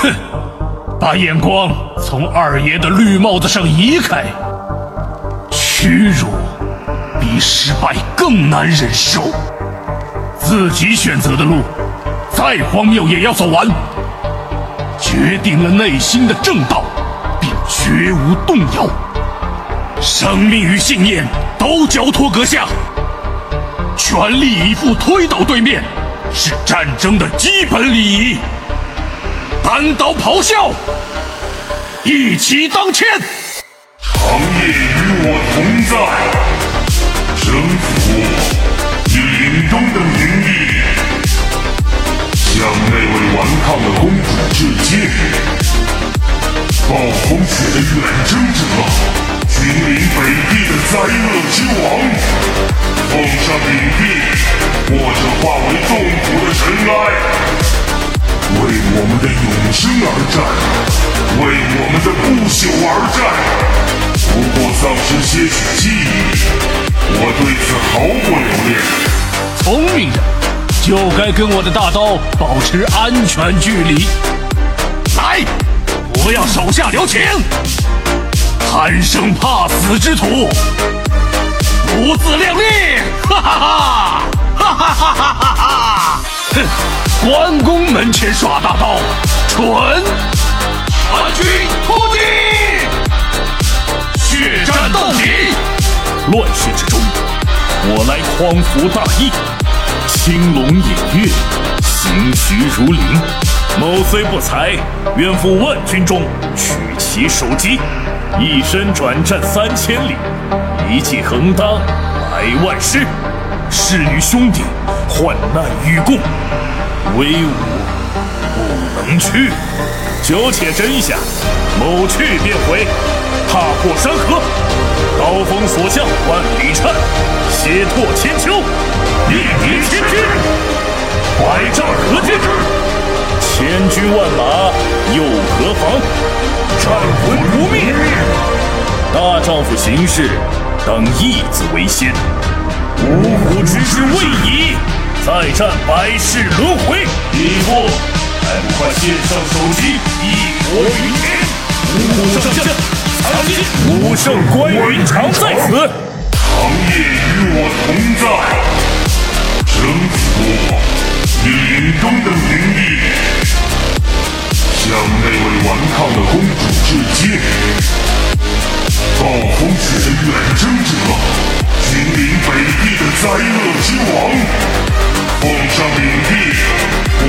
哼，把眼光从二爷的绿帽子上移开。屈辱比失败更难忍受。自己选择的路，再荒谬也要走完。决定了内心的正道，便绝无动摇。生命与信念都交托阁下，全力以赴推倒对面，是战争的基本礼仪。单刀咆哮，一骑当千。长夜与我同在，征服以凛冬的名义，向那位顽抗的公主致敬。暴风雪的远征者，君临北地的灾厄之王，奉上领地，或者化为冻土的尘埃。为我们的永生而战，为我们的不朽而战。不过丧失些许记忆，我对此毫不留恋。聪明人就该跟我的大刀保持安全距离。来，不要手下留情，贪生怕死之徒，不自量力！哈，哈哈前耍大刀，蠢！全军突击，血战到底！乱世之中，我来匡扶大义。青龙偃月，行徐如林。某虽不才，愿赴万军中，取其首级。一身转战三千里，一骑横当百万师。誓与兄弟患难与共，威武能屈。久且真下，某去便回。踏破山河，刀锋所向万里颤，血拓千秋，一敌千军，百战何惧？千军万马又何妨？战魂不灭。大丈夫行事，当义字为先。五虎之师未已，再战百世轮回。你不，赶快献上首级，一搏云天！五虎上将，参见！武圣关云长在此。长夜与我同在，征服以凛冬的名义，向那位顽抗的公主致敬。暴风雪的远征者。君临北地的灾厄之王，奉上领地，或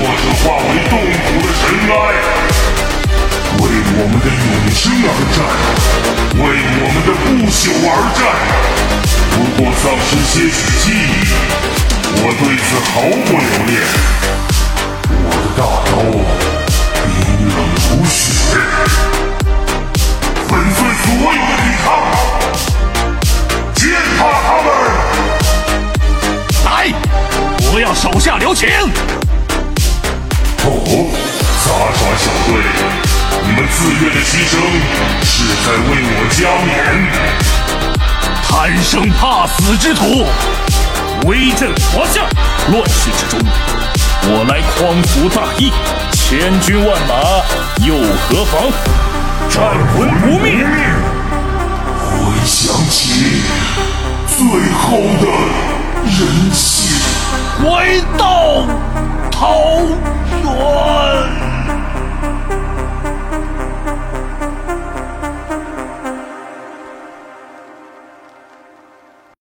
而战。不过丧失些许记忆，我对此毫不留恋。我的大刀冰冷如雪，粉碎所有的抵抗。践踏他们！来，不要手下留情！哦，杂耍小队，你们自愿的牺牲是在为我加冕。贪生怕死之徒，威震华夏！乱世之中，我来匡扶大义，千军万马又何妨？战魂不灭！回想起最后的人性，回到桃源。